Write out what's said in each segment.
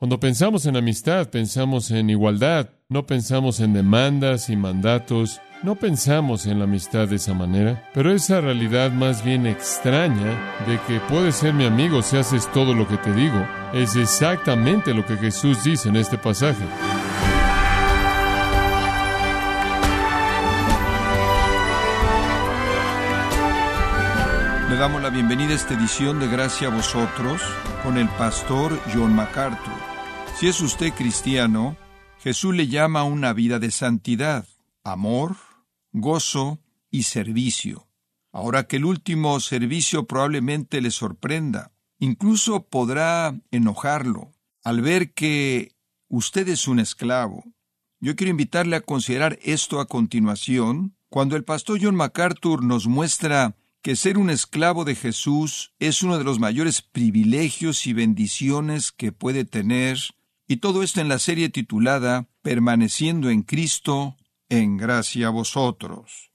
Cuando pensamos en amistad, pensamos en igualdad, no pensamos en demandas y mandatos, no pensamos en la amistad de esa manera, pero esa realidad más bien extraña de que puedes ser mi amigo si haces todo lo que te digo, es exactamente lo que Jesús dice en este pasaje. Le damos la bienvenida a esta edición de Gracia a vosotros con el pastor John MacArthur. Si es usted cristiano, Jesús le llama a una vida de santidad, amor, gozo y servicio. Ahora que el último servicio probablemente le sorprenda, incluso podrá enojarlo al ver que usted es un esclavo. Yo quiero invitarle a considerar esto a continuación, cuando el pastor John MacArthur nos muestra que ser un esclavo de Jesús es uno de los mayores privilegios y bendiciones que puede tener, y todo esto en la serie titulada Permaneciendo en Cristo, en gracia a vosotros.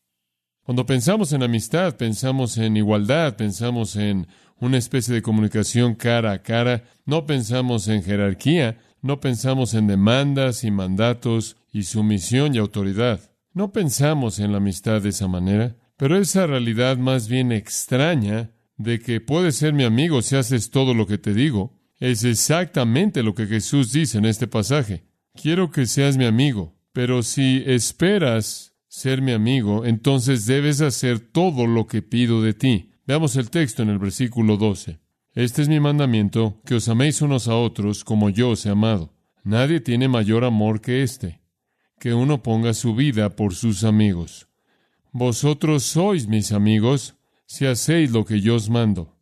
Cuando pensamos en amistad, pensamos en igualdad, pensamos en una especie de comunicación cara a cara, no pensamos en jerarquía, no pensamos en demandas y mandatos y sumisión y autoridad. No pensamos en la amistad de esa manera. Pero esa realidad más bien extraña de que puedes ser mi amigo si haces todo lo que te digo, es exactamente lo que Jesús dice en este pasaje. Quiero que seas mi amigo, pero si esperas ser mi amigo, entonces debes hacer todo lo que pido de ti. Veamos el texto en el versículo 12. Este es mi mandamiento, que os améis unos a otros como yo os he amado. Nadie tiene mayor amor que este, que uno ponga su vida por sus amigos. Vosotros sois mis amigos si hacéis lo que yo os mando.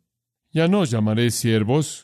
Ya no os llamaré siervos,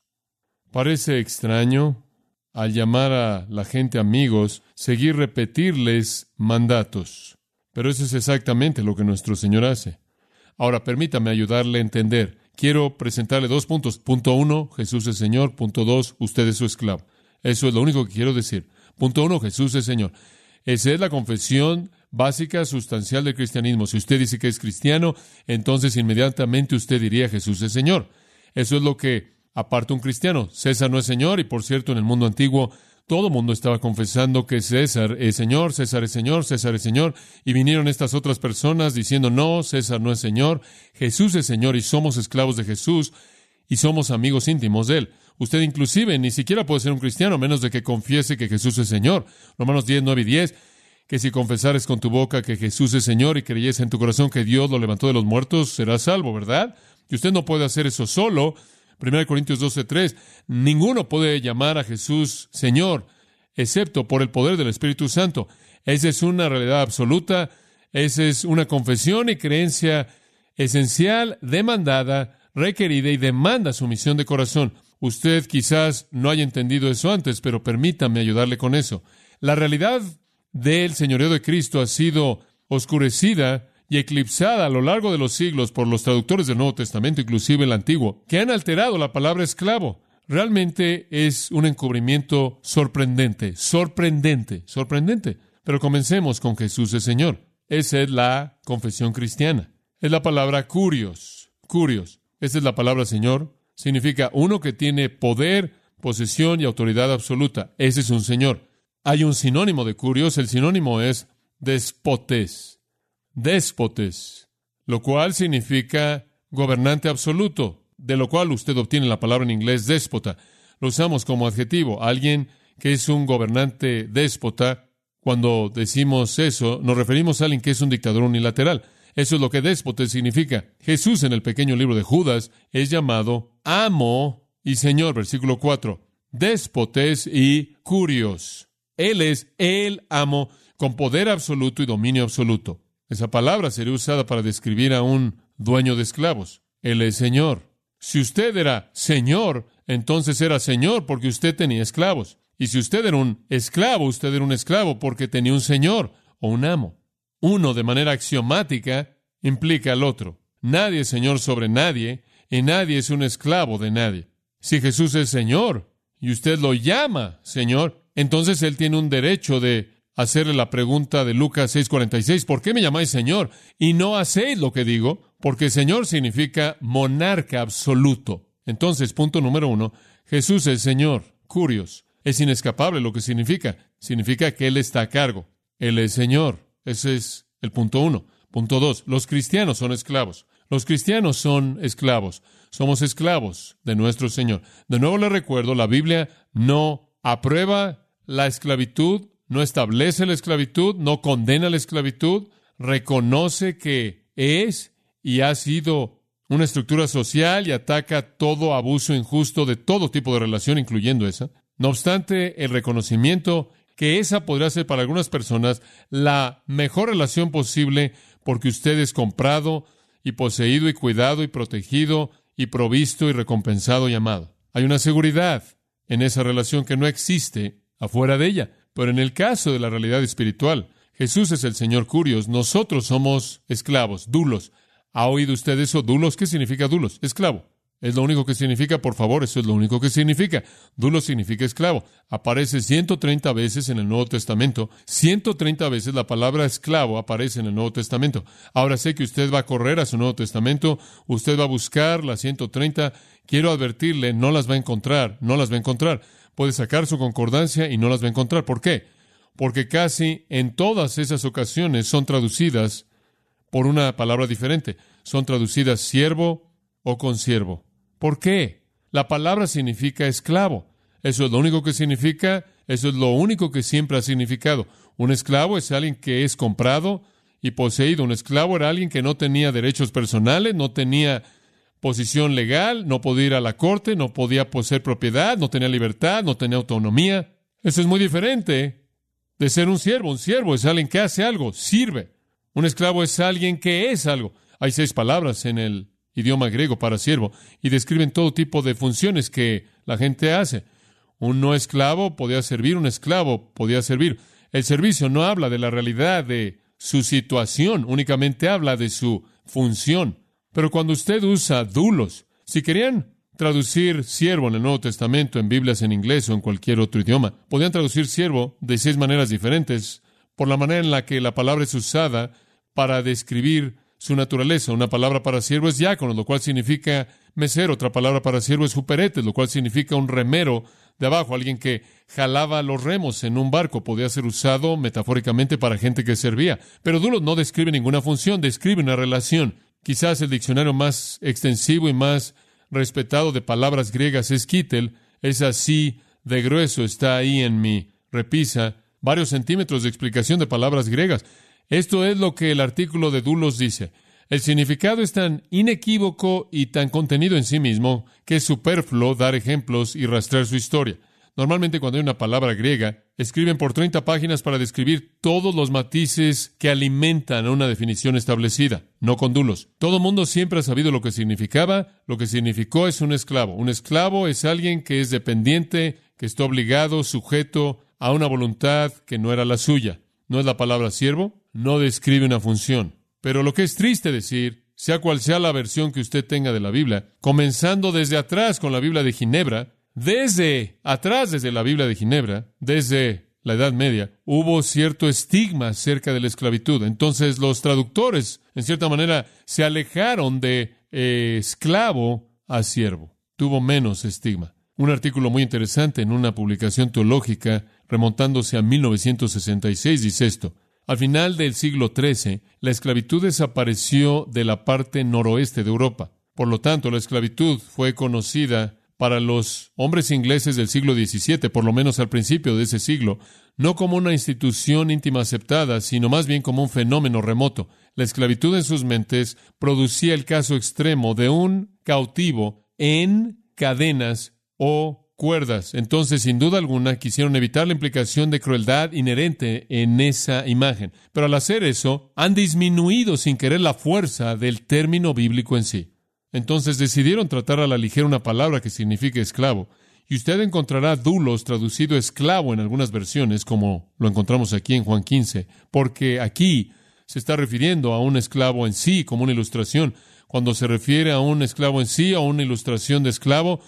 Parece extraño, al llamar a la gente amigos, seguir repetirles mandatos. Pero eso es exactamente lo que nuestro Señor hace. Ahora, permítame ayudarle a entender. Quiero presentarle dos puntos. Punto uno, Jesús es Señor. Punto dos, usted es su esclavo. Eso es lo único que quiero decir. Punto uno, Jesús es Señor. Esa es la confesión básica, sustancial del cristianismo. Si usted dice que es cristiano, entonces inmediatamente usted diría Jesús es Señor. Eso es lo que aparta un cristiano. César no es Señor y por cierto en el mundo antiguo todo el mundo estaba confesando que César es Señor, César es Señor, César es Señor, y vinieron estas otras personas diciendo, no, César no es Señor, Jesús es Señor y somos esclavos de Jesús y somos amigos íntimos de Él. Usted inclusive ni siquiera puede ser un cristiano a menos de que confiese que Jesús es Señor. Romanos 10, 9 y 10 que si confesares con tu boca que Jesús es Señor y creyes en tu corazón que Dios lo levantó de los muertos, serás salvo, ¿verdad? Y usted no puede hacer eso solo. 1 Corintios 12:3, ninguno puede llamar a Jesús Señor, excepto por el poder del Espíritu Santo. Esa es una realidad absoluta, esa es una confesión y creencia esencial, demandada, requerida y demanda sumisión de corazón. Usted quizás no haya entendido eso antes, pero permítame ayudarle con eso. La realidad del señorío de Cristo ha sido oscurecida y eclipsada a lo largo de los siglos por los traductores del Nuevo Testamento, inclusive el Antiguo, que han alterado la palabra esclavo. Realmente es un encubrimiento sorprendente, sorprendente, sorprendente. Pero comencemos con Jesús el Señor. Esa es la confesión cristiana. Es la palabra curios, curios. Esa es la palabra Señor. Significa uno que tiene poder, posesión y autoridad absoluta. Ese es un Señor. Hay un sinónimo de curios, el sinónimo es despotes, despotes, lo cual significa gobernante absoluto, de lo cual usted obtiene la palabra en inglés déspota. Lo usamos como adjetivo. Alguien que es un gobernante déspota, cuando decimos eso, nos referimos a alguien que es un dictador unilateral. Eso es lo que déspote significa. Jesús en el pequeño libro de Judas es llamado amo y señor, versículo 4. Déspotes y curios. Él es el amo con poder absoluto y dominio absoluto. Esa palabra sería usada para describir a un dueño de esclavos. Él es Señor. Si usted era señor, entonces era señor porque usted tenía esclavos. Y si usted era un esclavo, usted era un esclavo porque tenía un señor o un amo. Uno, de manera axiomática, implica al otro. Nadie es señor sobre nadie y nadie es un esclavo de nadie. Si Jesús es Señor y usted lo llama Señor, entonces Él tiene un derecho de hacerle la pregunta de Lucas 6:46, ¿por qué me llamáis Señor y no hacéis lo que digo? Porque Señor significa monarca absoluto. Entonces, punto número uno, Jesús es Señor. Curios. Es inescapable lo que significa. Significa que Él está a cargo. Él es Señor. Ese es el punto uno. Punto dos, los cristianos son esclavos. Los cristianos son esclavos. Somos esclavos de nuestro Señor. De nuevo le recuerdo, la Biblia no aprueba la esclavitud no establece la esclavitud, no condena la esclavitud, reconoce que es y ha sido una estructura social y ataca todo abuso injusto de todo tipo de relación, incluyendo esa. No obstante, el reconocimiento que esa podría ser para algunas personas la mejor relación posible porque usted es comprado y poseído y cuidado y protegido y provisto y recompensado y amado. Hay una seguridad en esa relación que no existe afuera de ella. Pero en el caso de la realidad espiritual, Jesús es el Señor Curios, nosotros somos esclavos, dulos. ¿Ha oído usted eso? Dulos, ¿qué significa dulos? Esclavo. Es lo único que significa, por favor, eso es lo único que significa. Dulos significa esclavo. Aparece 130 veces en el Nuevo Testamento. 130 veces la palabra esclavo aparece en el Nuevo Testamento. Ahora sé que usted va a correr a su Nuevo Testamento, usted va a buscar las 130. Quiero advertirle, no las va a encontrar, no las va a encontrar puede sacar su concordancia y no las va a encontrar. ¿Por qué? Porque casi en todas esas ocasiones son traducidas por una palabra diferente. Son traducidas siervo o consiervo. ¿Por qué? La palabra significa esclavo. Eso es lo único que significa, eso es lo único que siempre ha significado. Un esclavo es alguien que es comprado y poseído. Un esclavo era alguien que no tenía derechos personales, no tenía posición legal, no podía ir a la corte, no podía poseer propiedad, no tenía libertad, no tenía autonomía. Eso es muy diferente de ser un siervo. Un siervo es alguien que hace algo, sirve. Un esclavo es alguien que es algo. Hay seis palabras en el idioma griego para siervo y describen todo tipo de funciones que la gente hace. Un no esclavo podía servir, un esclavo podía servir. El servicio no habla de la realidad de su situación, únicamente habla de su función. Pero cuando usted usa dulos, si querían traducir siervo en el Nuevo Testamento, en Biblias en inglés o en cualquier otro idioma, podían traducir siervo de seis maneras diferentes, por la manera en la que la palabra es usada para describir su naturaleza. Una palabra para siervo es diácono, lo cual significa mesero. Otra palabra para siervo es superete, lo cual significa un remero de abajo, alguien que jalaba los remos en un barco. Podía ser usado metafóricamente para gente que servía. Pero dulos no describe ninguna función, describe una relación. Quizás el diccionario más extensivo y más respetado de palabras griegas es Kittel. Es así de grueso, está ahí en mi repisa, varios centímetros de explicación de palabras griegas. Esto es lo que el artículo de Dulos dice. El significado es tan inequívoco y tan contenido en sí mismo que es superfluo dar ejemplos y rastrear su historia. Normalmente cuando hay una palabra griega, escriben por 30 páginas para describir todos los matices que alimentan una definición establecida, no con dulos. Todo mundo siempre ha sabido lo que significaba, lo que significó es un esclavo. Un esclavo es alguien que es dependiente, que está obligado, sujeto a una voluntad que no era la suya. ¿No es la palabra siervo? No describe una función. Pero lo que es triste decir, sea cual sea la versión que usted tenga de la Biblia, comenzando desde atrás con la Biblia de Ginebra, desde atrás, desde la Biblia de Ginebra, desde la Edad Media, hubo cierto estigma acerca de la esclavitud. Entonces los traductores, en cierta manera, se alejaron de eh, esclavo a siervo. Tuvo menos estigma. Un artículo muy interesante en una publicación teológica remontándose a 1966 dice esto. Al final del siglo XIII, la esclavitud desapareció de la parte noroeste de Europa. Por lo tanto, la esclavitud fue conocida para los hombres ingleses del siglo XVII, por lo menos al principio de ese siglo, no como una institución íntima aceptada, sino más bien como un fenómeno remoto. La esclavitud en sus mentes producía el caso extremo de un cautivo en cadenas o cuerdas. Entonces, sin duda alguna, quisieron evitar la implicación de crueldad inherente en esa imagen. Pero al hacer eso, han disminuido sin querer la fuerza del término bíblico en sí. Entonces decidieron tratar a la ligera una palabra que significa esclavo. Y usted encontrará dulos traducido esclavo en algunas versiones, como lo encontramos aquí en Juan 15, porque aquí se está refiriendo a un esclavo en sí como una ilustración. Cuando se refiere a un esclavo en sí, a una ilustración de esclavo,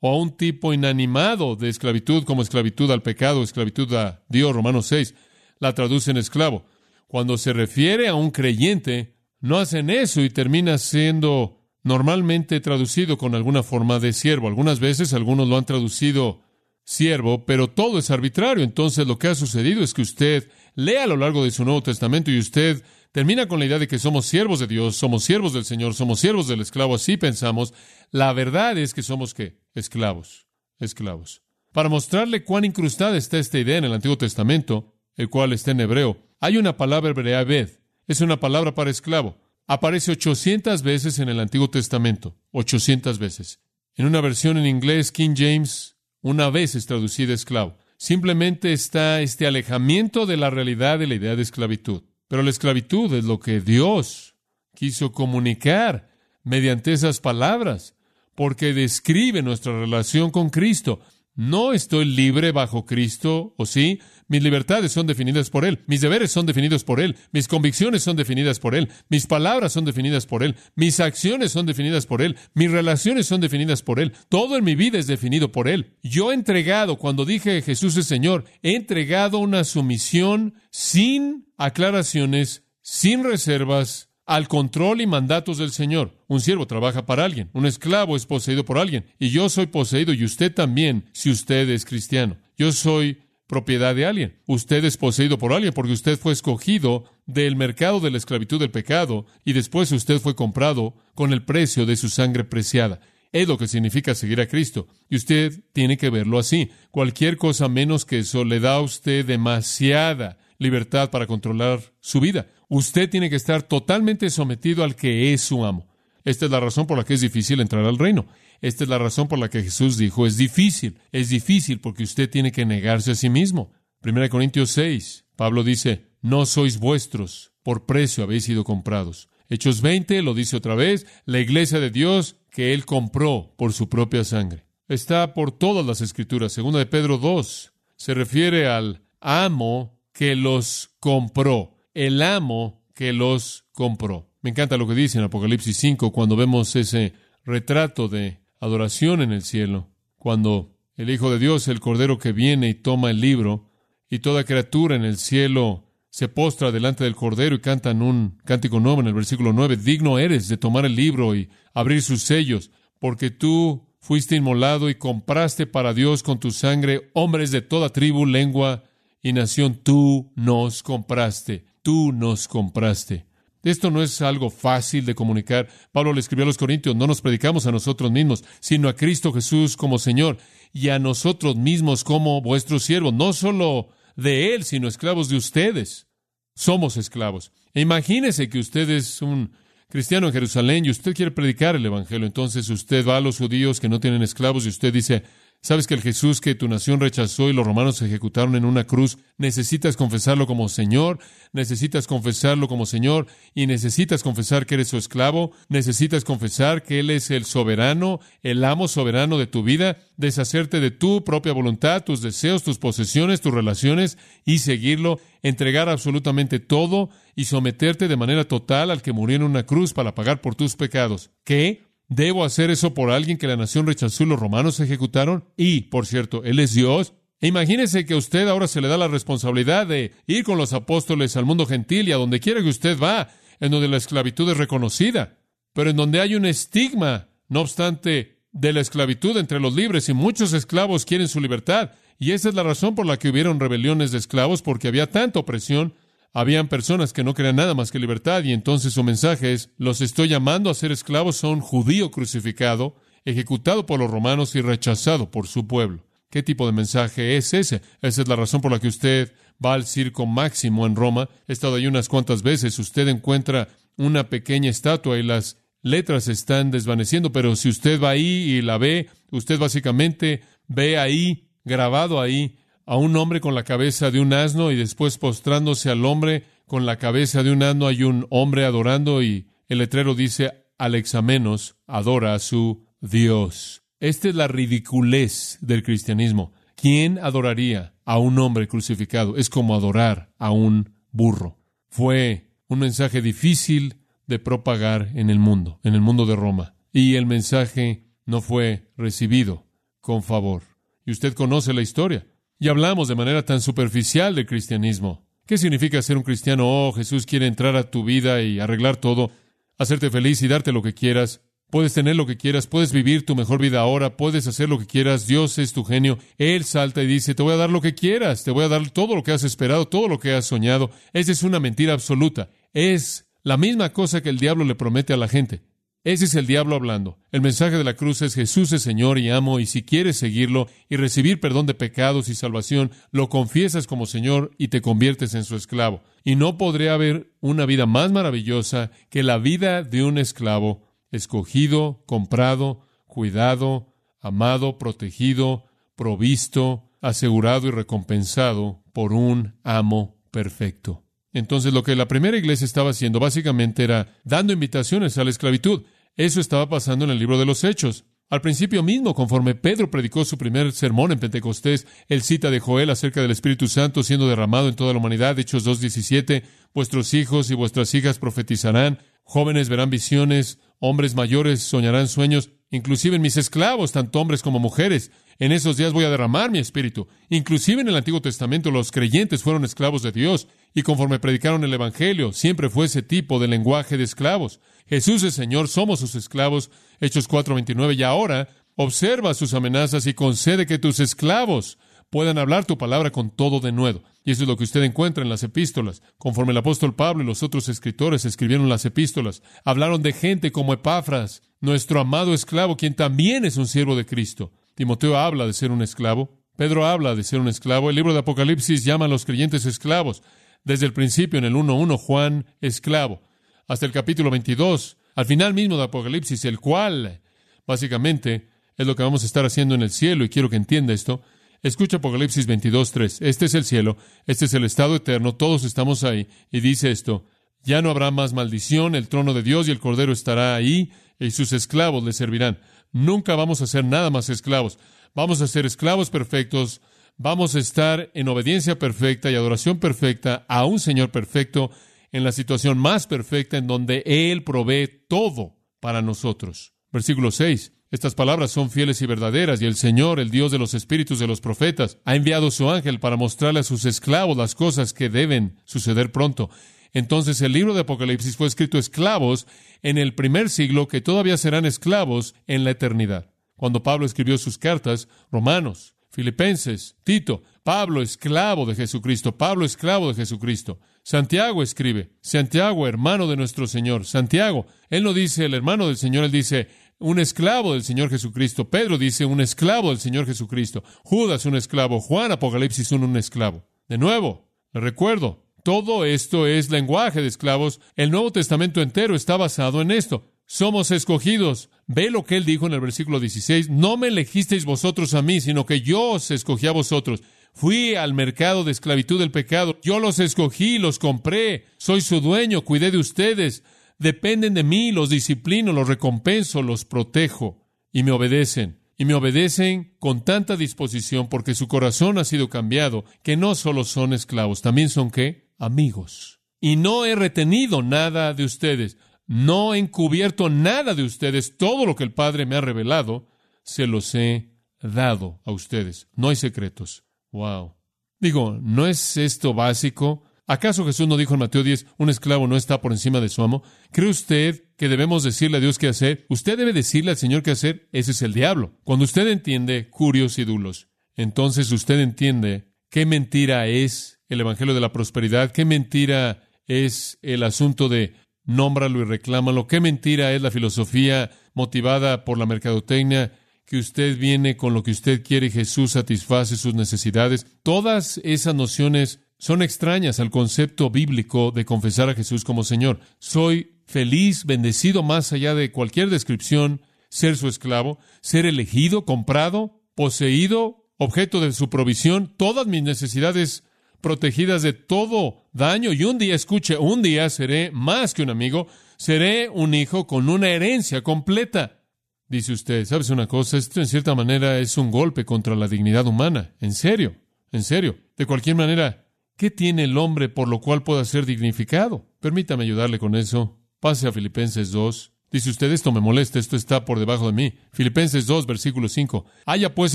o a un tipo inanimado de esclavitud como esclavitud al pecado, esclavitud a Dios, Romanos 6, la traducen esclavo. Cuando se refiere a un creyente, no hacen eso y termina siendo normalmente traducido con alguna forma de siervo. Algunas veces algunos lo han traducido siervo, pero todo es arbitrario. Entonces lo que ha sucedido es que usted lee a lo largo de su Nuevo Testamento y usted termina con la idea de que somos siervos de Dios, somos siervos del Señor, somos siervos del esclavo, así pensamos. La verdad es que somos qué? Esclavos, esclavos. Para mostrarle cuán incrustada está esta idea en el Antiguo Testamento, el cual está en hebreo, hay una palabra hebrea, ved, es una palabra para esclavo. Aparece 800 veces en el Antiguo Testamento, 800 veces. En una versión en inglés, King James, una vez es traducida esclavo. Simplemente está este alejamiento de la realidad de la idea de esclavitud. Pero la esclavitud es lo que Dios quiso comunicar mediante esas palabras, porque describe nuestra relación con Cristo. No estoy libre bajo Cristo, ¿o sí? Mis libertades son definidas por Él, mis deberes son definidos por Él, mis convicciones son definidas por Él, mis palabras son definidas por Él, mis acciones son definidas por Él, mis relaciones son definidas por Él, todo en mi vida es definido por Él. Yo he entregado, cuando dije Jesús es Señor, he entregado una sumisión sin aclaraciones, sin reservas, al control y mandatos del Señor. Un siervo trabaja para alguien, un esclavo es poseído por alguien, y yo soy poseído y usted también si usted es cristiano. Yo soy propiedad de alguien. Usted es poseído por alguien porque usted fue escogido del mercado de la esclavitud del pecado y después usted fue comprado con el precio de su sangre preciada. Es lo que significa seguir a Cristo. Y usted tiene que verlo así. Cualquier cosa menos que eso le da a usted demasiada libertad para controlar su vida. Usted tiene que estar totalmente sometido al que es su amo. Esta es la razón por la que es difícil entrar al reino. Esta es la razón por la que Jesús dijo, es difícil, es difícil porque usted tiene que negarse a sí mismo. 1 Corintios 6, Pablo dice, no sois vuestros, por precio habéis sido comprados. Hechos 20 lo dice otra vez, la iglesia de Dios que él compró por su propia sangre. Está por todas las escrituras. Segunda de Pedro 2 se refiere al amo que los compró el amo que los compró. Me encanta lo que dice en Apocalipsis 5 cuando vemos ese retrato de adoración en el cielo, cuando el Hijo de Dios, el Cordero que viene y toma el libro, y toda criatura en el cielo se postra delante del Cordero y cantan un cántico nuevo en el versículo 9, digno eres de tomar el libro y abrir sus sellos, porque tú fuiste inmolado y compraste para Dios con tu sangre hombres de toda tribu, lengua y nación, tú nos compraste tú nos compraste. Esto no es algo fácil de comunicar. Pablo le escribió a los Corintios, no nos predicamos a nosotros mismos, sino a Cristo Jesús como Señor y a nosotros mismos como vuestros siervos, no solo de Él, sino esclavos de ustedes. Somos esclavos. E imagínese que usted es un cristiano en Jerusalén y usted quiere predicar el Evangelio. Entonces usted va a los judíos que no tienen esclavos y usted dice, ¿Sabes que el Jesús que tu nación rechazó y los romanos ejecutaron en una cruz, necesitas confesarlo como Señor, necesitas confesarlo como Señor y necesitas confesar que eres su esclavo, necesitas confesar que Él es el soberano, el amo soberano de tu vida, deshacerte de tu propia voluntad, tus deseos, tus posesiones, tus relaciones y seguirlo, entregar absolutamente todo y someterte de manera total al que murió en una cruz para pagar por tus pecados. ¿Qué? ¿Debo hacer eso por alguien que la nación rechazó y los romanos ejecutaron? Y, por cierto, Él es Dios. E imagínese que a usted ahora se le da la responsabilidad de ir con los apóstoles al mundo gentil y a donde quiera que usted va, en donde la esclavitud es reconocida, pero en donde hay un estigma, no obstante, de la esclavitud entre los libres y muchos esclavos quieren su libertad. Y esa es la razón por la que hubieron rebeliones de esclavos, porque había tanta opresión habían personas que no querían nada más que libertad y entonces su mensaje es, los estoy llamando a ser esclavos a un judío crucificado, ejecutado por los romanos y rechazado por su pueblo. ¿Qué tipo de mensaje es ese? Esa es la razón por la que usted va al circo máximo en Roma. He estado ahí unas cuantas veces. Usted encuentra una pequeña estatua y las letras están desvaneciendo, pero si usted va ahí y la ve, usted básicamente ve ahí, grabado ahí, a un hombre con la cabeza de un asno y después postrándose al hombre con la cabeza de un asno hay un hombre adorando y el letrero dice Alexamenos adora a su Dios. Esta es la ridiculez del cristianismo. ¿Quién adoraría a un hombre crucificado? Es como adorar a un burro. Fue un mensaje difícil de propagar en el mundo, en el mundo de Roma. Y el mensaje no fue recibido con favor. Y usted conoce la historia. Y hablamos de manera tan superficial del cristianismo. ¿Qué significa ser un cristiano? Oh, Jesús quiere entrar a tu vida y arreglar todo, hacerte feliz y darte lo que quieras. Puedes tener lo que quieras, puedes vivir tu mejor vida ahora, puedes hacer lo que quieras, Dios es tu genio. Él salta y dice, te voy a dar lo que quieras, te voy a dar todo lo que has esperado, todo lo que has soñado. Esa es una mentira absoluta. Es la misma cosa que el diablo le promete a la gente. Ese es el diablo hablando. El mensaje de la cruz es Jesús es Señor y amo, y si quieres seguirlo y recibir perdón de pecados y salvación, lo confiesas como Señor y te conviertes en su esclavo. Y no podría haber una vida más maravillosa que la vida de un esclavo, escogido, comprado, cuidado, amado, protegido, provisto, asegurado y recompensado por un amo perfecto. Entonces lo que la primera iglesia estaba haciendo básicamente era dando invitaciones a la esclavitud. Eso estaba pasando en el libro de los Hechos. Al principio mismo, conforme Pedro predicó su primer sermón en Pentecostés, él cita de Joel acerca del Espíritu Santo siendo derramado en toda la humanidad, Hechos 2.17, vuestros hijos y vuestras hijas profetizarán, jóvenes verán visiones, hombres mayores soñarán sueños, inclusive en mis esclavos, tanto hombres como mujeres. En esos días voy a derramar mi espíritu. Inclusive en el Antiguo Testamento los creyentes fueron esclavos de Dios, y conforme predicaron el Evangelio, siempre fue ese tipo de lenguaje de esclavos. Jesús es Señor, somos sus esclavos, Hechos 4:29, y ahora observa sus amenazas y concede que tus esclavos puedan hablar tu palabra con todo denuedo. Y eso es lo que usted encuentra en las epístolas. Conforme el apóstol Pablo y los otros escritores escribieron las epístolas, hablaron de gente como Epafras, nuestro amado esclavo, quien también es un siervo de Cristo. Timoteo habla de ser un esclavo. Pedro habla de ser un esclavo. El libro de Apocalipsis llama a los creyentes esclavos. Desde el principio, en el 1.1, Juan, esclavo hasta el capítulo 22, al final mismo de Apocalipsis, el cual básicamente es lo que vamos a estar haciendo en el cielo, y quiero que entienda esto. Escucha Apocalipsis 22, 3. Este es el cielo, este es el estado eterno, todos estamos ahí, y dice esto, ya no habrá más maldición, el trono de Dios y el Cordero estará ahí, y sus esclavos le servirán. Nunca vamos a ser nada más esclavos, vamos a ser esclavos perfectos, vamos a estar en obediencia perfecta y adoración perfecta a un Señor perfecto, en la situación más perfecta en donde Él provee todo para nosotros. Versículo 6. Estas palabras son fieles y verdaderas, y el Señor, el Dios de los espíritus de los profetas, ha enviado su ángel para mostrarle a sus esclavos las cosas que deben suceder pronto. Entonces el libro de Apocalipsis fue escrito esclavos en el primer siglo que todavía serán esclavos en la eternidad. Cuando Pablo escribió sus cartas, Romanos, Filipenses, Tito, Pablo, esclavo de Jesucristo, Pablo, esclavo de Jesucristo. Santiago escribe, Santiago, hermano de nuestro Señor. Santiago, él no dice el hermano del Señor, él dice un esclavo del Señor Jesucristo. Pedro dice un esclavo del Señor Jesucristo. Judas un esclavo. Juan Apocalipsis un, un esclavo. De nuevo, le recuerdo, todo esto es lenguaje de esclavos. El Nuevo Testamento entero está basado en esto. Somos escogidos. Ve lo que él dijo en el versículo 16. No me elegisteis vosotros a mí, sino que yo os escogí a vosotros. Fui al mercado de esclavitud del pecado. Yo los escogí, los compré. Soy su dueño, cuidé de ustedes. Dependen de mí, los disciplino, los recompenso, los protejo. Y me obedecen. Y me obedecen con tanta disposición porque su corazón ha sido cambiado, que no solo son esclavos, también son qué? Amigos. Y no he retenido nada de ustedes. No he encubierto nada de ustedes. Todo lo que el Padre me ha revelado, se los he dado a ustedes. No hay secretos. Wow. Digo, ¿no es esto básico? ¿Acaso Jesús no dijo en Mateo 10, un esclavo no está por encima de su amo? ¿Cree usted que debemos decirle a Dios qué hacer? Usted debe decirle al Señor qué hacer. Ese es el diablo. Cuando usted entiende curios y dulos, entonces usted entiende qué mentira es el Evangelio de la Prosperidad, qué mentira es el asunto de nómbralo y reclámalo, qué mentira es la filosofía motivada por la mercadotecnia, que usted viene con lo que usted quiere y Jesús satisface sus necesidades. Todas esas nociones son extrañas al concepto bíblico de confesar a Jesús como Señor. Soy feliz, bendecido más allá de cualquier descripción, ser su esclavo, ser elegido, comprado, poseído, objeto de su provisión, todas mis necesidades protegidas de todo daño y un día, escuche, un día seré más que un amigo, Seré un hijo con una herencia completa. Dice usted, ¿sabes una cosa? Esto en cierta manera es un golpe contra la dignidad humana. En serio, en serio. De cualquier manera, ¿qué tiene el hombre por lo cual pueda ser dignificado? Permítame ayudarle con eso. Pase a Filipenses 2. Dice usted, esto me molesta, esto está por debajo de mí. Filipenses 2, versículo 5. Haya pues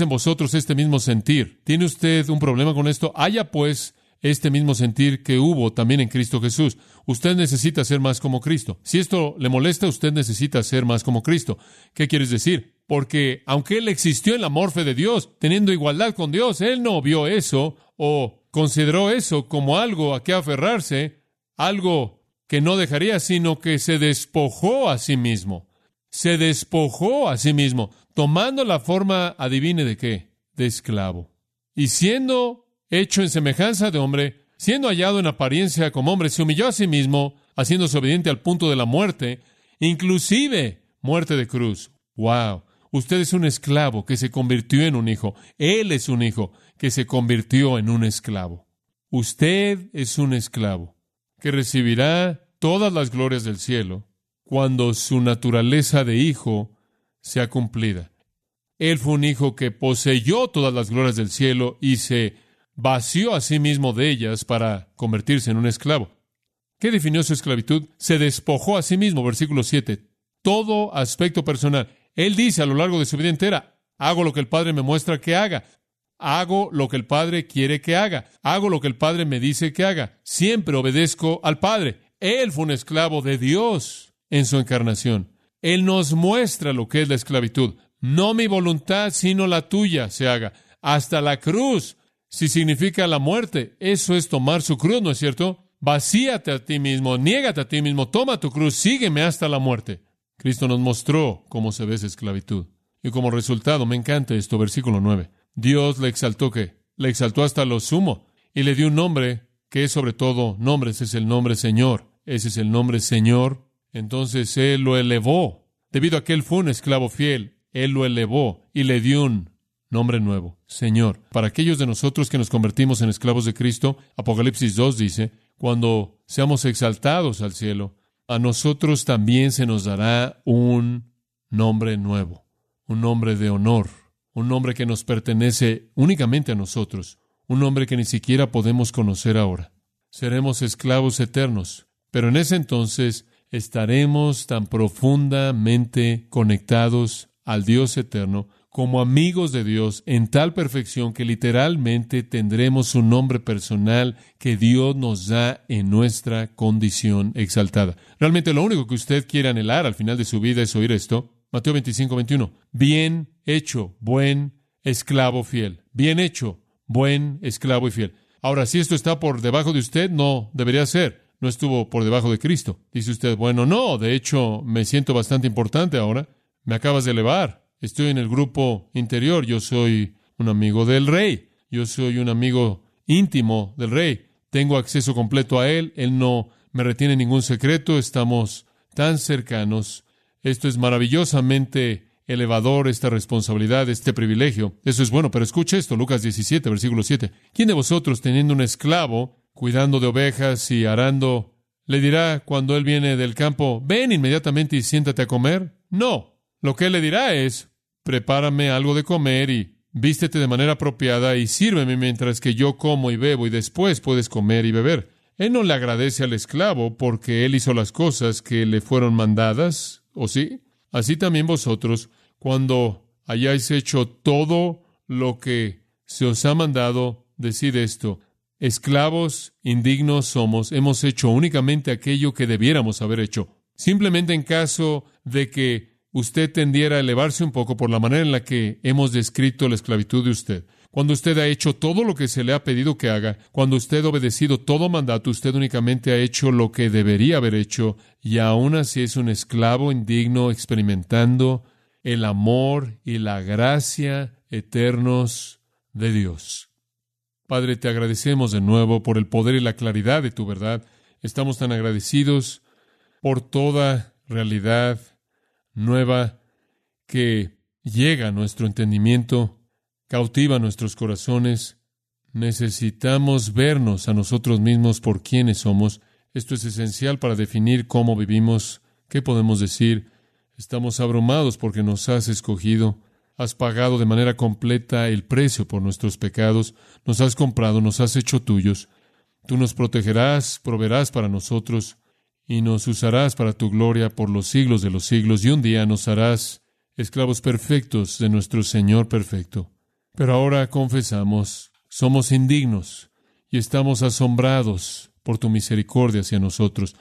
en vosotros este mismo sentir. ¿Tiene usted un problema con esto? Haya pues este mismo sentir que hubo también en Cristo Jesús. Usted necesita ser más como Cristo. Si esto le molesta, usted necesita ser más como Cristo. ¿Qué quieres decir? Porque aunque Él existió en la morfe de Dios, teniendo igualdad con Dios, Él no vio eso o consideró eso como algo a que aferrarse, algo que no dejaría, sino que se despojó a sí mismo. Se despojó a sí mismo, tomando la forma, adivine de qué, de esclavo. Y siendo hecho en semejanza de hombre, siendo hallado en apariencia como hombre, se humilló a sí mismo, haciéndose obediente al punto de la muerte, inclusive muerte de cruz. ¡Wow! Usted es un esclavo que se convirtió en un hijo. Él es un hijo que se convirtió en un esclavo. Usted es un esclavo que recibirá todas las glorias del cielo cuando su naturaleza de hijo sea cumplida. Él fue un hijo que poseyó todas las glorias del cielo y se vació a sí mismo de ellas para convertirse en un esclavo. ¿Qué definió su esclavitud? Se despojó a sí mismo, versículo 7. Todo aspecto personal. Él dice a lo largo de su vida entera, hago lo que el Padre me muestra que haga. Hago lo que el Padre quiere que haga. Hago lo que el Padre me dice que haga. Siempre obedezco al Padre. Él fue un esclavo de Dios en su encarnación. Él nos muestra lo que es la esclavitud. No mi voluntad, sino la tuya se haga. Hasta la cruz si significa la muerte, eso es tomar su cruz, ¿no es cierto? Vacíate a ti mismo, niégate a ti mismo, toma tu cruz, sígueme hasta la muerte. Cristo nos mostró cómo se ve esa esclavitud. Y como resultado, me encanta esto, versículo 9. Dios le exaltó que, le exaltó hasta lo sumo y le dio un nombre que es sobre todo nombres, es el nombre Señor. Ese es el nombre Señor. Entonces Él lo elevó. Debido a que Él fue un esclavo fiel, Él lo elevó y le dio un nombre nuevo, Señor. Para aquellos de nosotros que nos convertimos en esclavos de Cristo, Apocalipsis 2 dice, cuando seamos exaltados al cielo, a nosotros también se nos dará un nombre nuevo, un nombre de honor, un nombre que nos pertenece únicamente a nosotros, un nombre que ni siquiera podemos conocer ahora. Seremos esclavos eternos, pero en ese entonces estaremos tan profundamente conectados al Dios eterno como amigos de Dios en tal perfección que literalmente tendremos un nombre personal que Dios nos da en nuestra condición exaltada. Realmente lo único que usted quiere anhelar al final de su vida es oír esto. Mateo 25, 21. Bien hecho, buen esclavo fiel. Bien hecho, buen esclavo y fiel. Ahora, si esto está por debajo de usted, no debería ser. No estuvo por debajo de Cristo. Dice usted, bueno, no, de hecho, me siento bastante importante ahora. Me acabas de elevar. Estoy en el grupo interior, yo soy un amigo del rey, yo soy un amigo íntimo del rey, tengo acceso completo a él, él no me retiene ningún secreto, estamos tan cercanos. Esto es maravillosamente elevador, esta responsabilidad, este privilegio. Eso es bueno, pero escuche esto, Lucas 17, versículo 7. ¿Quién de vosotros, teniendo un esclavo, cuidando de ovejas y arando, le dirá cuando él viene del campo, ven inmediatamente y siéntate a comer? No. Lo que él le dirá es, prepárame algo de comer y vístete de manera apropiada y sírveme mientras que yo como y bebo y después puedes comer y beber. Él no le agradece al esclavo porque él hizo las cosas que le fueron mandadas, ¿o sí? Así también vosotros, cuando hayáis hecho todo lo que se os ha mandado, decid esto. Esclavos indignos somos, hemos hecho únicamente aquello que debiéramos haber hecho. Simplemente en caso de que usted tendiera a elevarse un poco por la manera en la que hemos descrito la esclavitud de usted. Cuando usted ha hecho todo lo que se le ha pedido que haga, cuando usted ha obedecido todo mandato, usted únicamente ha hecho lo que debería haber hecho y aún así es un esclavo indigno experimentando el amor y la gracia eternos de Dios. Padre, te agradecemos de nuevo por el poder y la claridad de tu verdad. Estamos tan agradecidos por toda realidad nueva que llega a nuestro entendimiento, cautiva nuestros corazones. Necesitamos vernos a nosotros mismos por quienes somos. Esto es esencial para definir cómo vivimos ¿Qué podemos decir? Estamos abrumados porque nos has escogido, has pagado de manera completa el precio por nuestros pecados, nos has comprado, nos has hecho tuyos. Tú nos protegerás, proveerás para nosotros y nos usarás para tu gloria por los siglos de los siglos y un día nos harás esclavos perfectos de nuestro Señor perfecto. Pero ahora confesamos, somos indignos y estamos asombrados por tu misericordia hacia nosotros,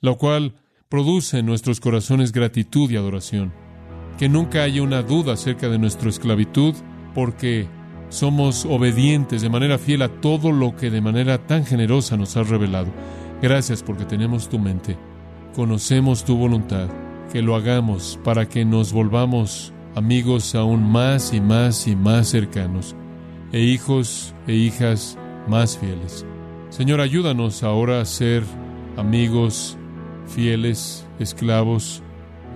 lo cual produce en nuestros corazones gratitud y adoración. Que nunca haya una duda acerca de nuestra esclavitud, porque somos obedientes de manera fiel a todo lo que de manera tan generosa nos has revelado. Gracias porque tenemos tu mente, conocemos tu voluntad, que lo hagamos para que nos volvamos amigos aún más y más y más cercanos, e hijos e hijas más fieles. Señor, ayúdanos ahora a ser amigos fieles, esclavos,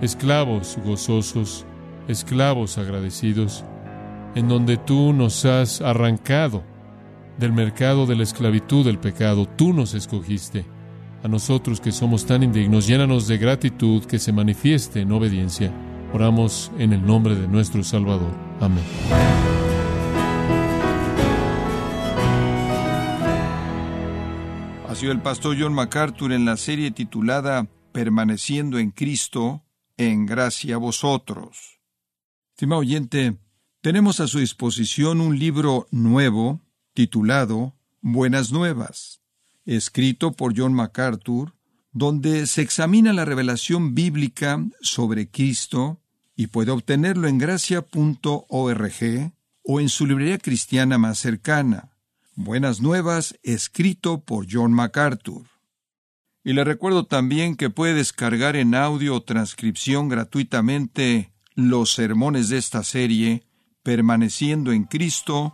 esclavos gozosos, esclavos agradecidos, en donde tú nos has arrancado del mercado de la esclavitud del pecado, tú nos escogiste. A nosotros que somos tan indignos, llénanos de gratitud que se manifieste en obediencia. Oramos en el nombre de nuestro Salvador. Amén. Ha sido el pastor John MacArthur en la serie titulada Permaneciendo en Cristo, en gracia a vosotros. Estimado oyente, tenemos a su disposición un libro nuevo titulado Buenas Nuevas, escrito por John MacArthur, donde se examina la revelación bíblica sobre Cristo y puede obtenerlo en gracia.org o en su librería cristiana más cercana. Buenas Nuevas, escrito por John MacArthur. Y le recuerdo también que puede descargar en audio o transcripción gratuitamente los sermones de esta serie, permaneciendo en Cristo,